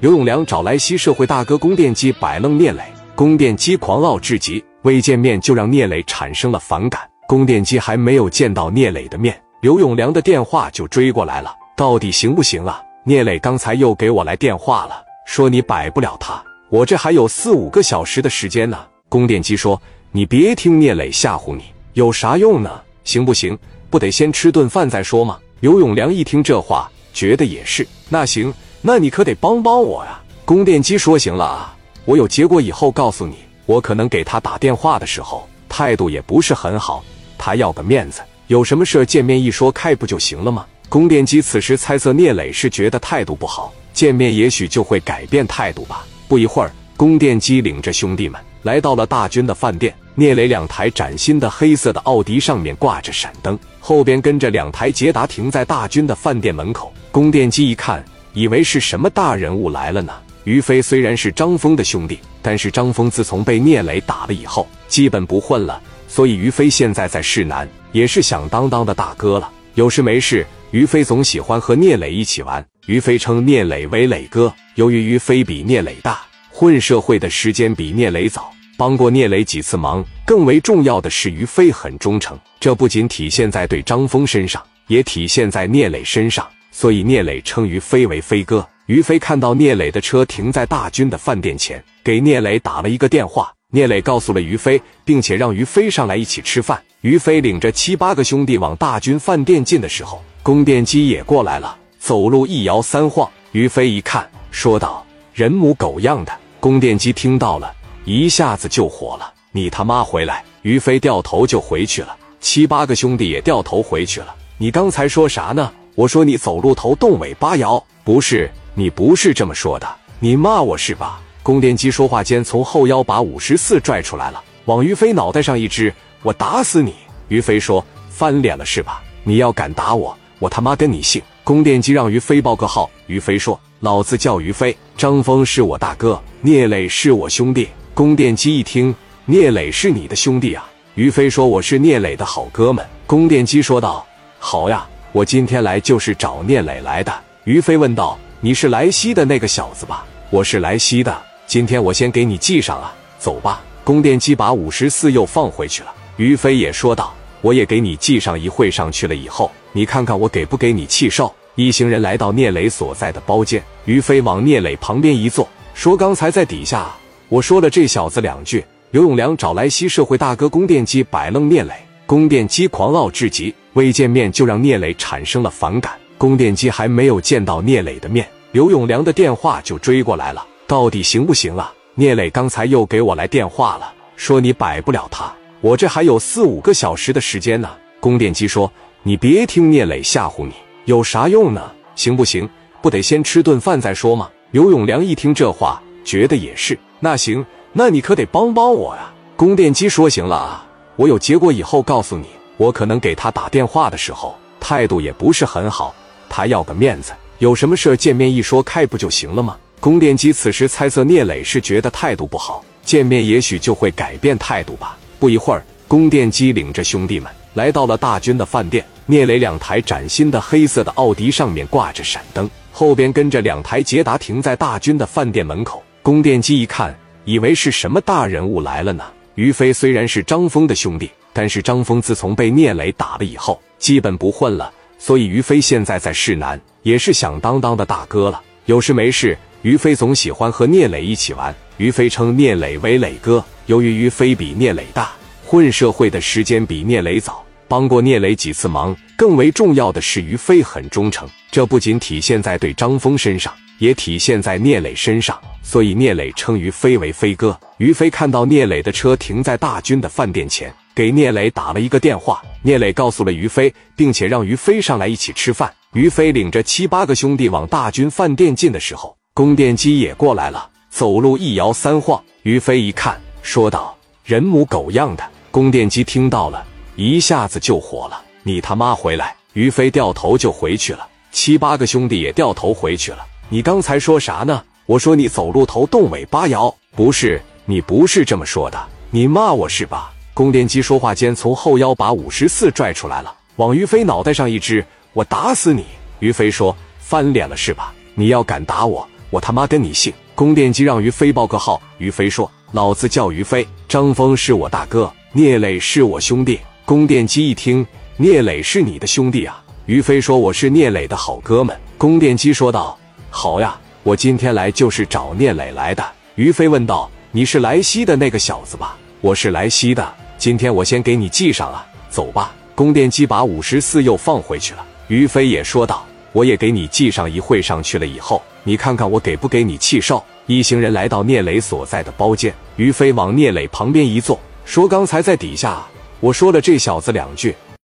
刘永良找莱西社会大哥龚电基摆弄聂磊，龚电基狂傲至极，未见面就让聂磊产生了反感。龚电基还没有见到聂磊的面，刘永良的电话就追过来了，到底行不行啊？聂磊刚才又给我来电话了，说你摆不了他，我这还有四五个小时的时间呢。龚电基说：“你别听聂磊吓唬你，有啥用呢？行不行？不得先吃顿饭再说吗？”刘永良一听这话，觉得也是。那行，那你可得帮帮我呀。供电机说：“行了啊，我有结果以后告诉你。我可能给他打电话的时候态度也不是很好，他要个面子，有什么事见面一说开不就行了吗？”供电机此时猜测聂磊是觉得态度不好，见面也许就会改变态度吧。不一会儿，供电机领着兄弟们来到了大军的饭店。聂磊两台崭新的黑色的奥迪上面挂着闪灯，后边跟着两台捷达停在大军的饭店门口。供电机一看，以为是什么大人物来了呢。于飞虽然是张峰的兄弟，但是张峰自从被聂磊打了以后，基本不混了，所以于飞现在在市南也是响当当的大哥了。有事没事。于飞总喜欢和聂磊一起玩，于飞称聂磊为磊哥。由于于飞比聂磊大，混社会的时间比聂磊早，帮过聂磊几次忙。更为重要的是，于飞很忠诚，这不仅体现在对张峰身上，也体现在聂磊身上。所以聂磊称于飞为飞哥。于飞看到聂磊的车停在大军的饭店前，给聂磊打了一个电话。聂磊告诉了于飞，并且让于飞上来一起吃饭。于飞领着七八个兄弟往大军饭店进的时候。宫电机也过来了，走路一摇三晃。于飞一看，说道：“人模狗样的。”宫电机听到了，一下子就火了：“你他妈回来！”于飞掉头就回去了，七八个兄弟也掉头回去了。你刚才说啥呢？我说你走路头动尾巴摇，不是你不是这么说的，你骂我是吧？宫电机说话间，从后腰把五十四拽出来了，往于飞脑袋上一支：“我打死你！”于飞说：“翻脸了是吧？你要敢打我！”我他妈跟你姓！宫电机让于飞报个号。于飞说：“老子叫于飞，张峰是我大哥，聂磊是我兄弟。”宫电机一听，聂磊是你的兄弟啊？于飞说：“我是聂磊的好哥们。”宫电机说道：“好呀，我今天来就是找聂磊来的。”于飞问道：“你是莱西的那个小子吧？”“我是莱西的，今天我先给你记上啊，走吧。”宫电机把五十四又放回去了。于飞也说道：“我也给你记上一会上去了以后。”你看看我给不给你气受？一行人来到聂磊所在的包间，于飞往聂磊旁边一坐，说：“刚才在底下我说了这小子两句。”刘永良找莱西社会大哥宫电基摆弄聂磊，宫电基狂傲至极，未见面就让聂磊产生了反感。宫电基还没有见到聂磊的面，刘永良的电话就追过来了，到底行不行啊？聂磊刚才又给我来电话了，说你摆不了他，我这还有四五个小时的时间呢。宫电基说。你别听聂磊吓唬你，有啥用呢？行不行？不得先吃顿饭再说吗？刘永良一听这话，觉得也是。那行，那你可得帮帮我呀。宫电机说：“行了啊，我有结果以后告诉你。我可能给他打电话的时候态度也不是很好，他要个面子，有什么事见面一说开不就行了吗？”宫电机此时猜测聂磊是觉得态度不好，见面也许就会改变态度吧。不一会儿，宫电机领着兄弟们。来到了大军的饭店，聂磊两台崭新的黑色的奥迪上面挂着闪灯，后边跟着两台捷达停在大军的饭店门口。宫电机一看，以为是什么大人物来了呢。于飞虽然是张峰的兄弟，但是张峰自从被聂磊打了以后，基本不混了，所以于飞现在在市南也是响当当的大哥了。有事没事，于飞总喜欢和聂磊一起玩。于飞称聂磊为磊哥，由于于飞比聂磊大。混社会的时间比聂磊早，帮过聂磊几次忙。更为重要的是，于飞很忠诚，这不仅体现在对张峰身上，也体现在聂磊身上。所以聂磊称于飞为飞哥。于飞看到聂磊的车停在大军的饭店前，给聂磊打了一个电话。聂磊告诉了于飞，并且让于飞上来一起吃饭。于飞领着七八个兄弟往大军饭店进的时候，宫电机也过来了，走路一摇三晃。于飞一看，说道：“人模狗样的。”宫电机听到了，一下子就火了：“你他妈回来！”于飞掉头就回去了，七八个兄弟也掉头回去了。你刚才说啥呢？我说你走路头动尾巴摇，不是你不是这么说的，你骂我是吧？宫电机说话间，从后腰把五十四拽出来了，往于飞脑袋上一支：“我打死你！”于飞说：“翻脸了是吧？你要敢打我，我他妈跟你姓！宫殿机让于飞报个号。于飞说：“老子叫于飞，张峰是我大哥，聂磊是我兄弟。”宫殿机一听，聂磊是你的兄弟啊？于飞说：“我是聂磊的好哥们。”宫殿机说道：“好呀，我今天来就是找聂磊来的。”于飞问道：“你是莱西的那个小子吧？”“我是莱西的，今天我先给你记上啊，走吧。”宫殿机把五十四又放回去了。于飞也说道。我也给你记上一会上去了，以后你看看我给不给你气受。一行人来到聂磊所在的包间，于飞往聂磊旁边一坐，说：“刚才在底下我说了这小子两句，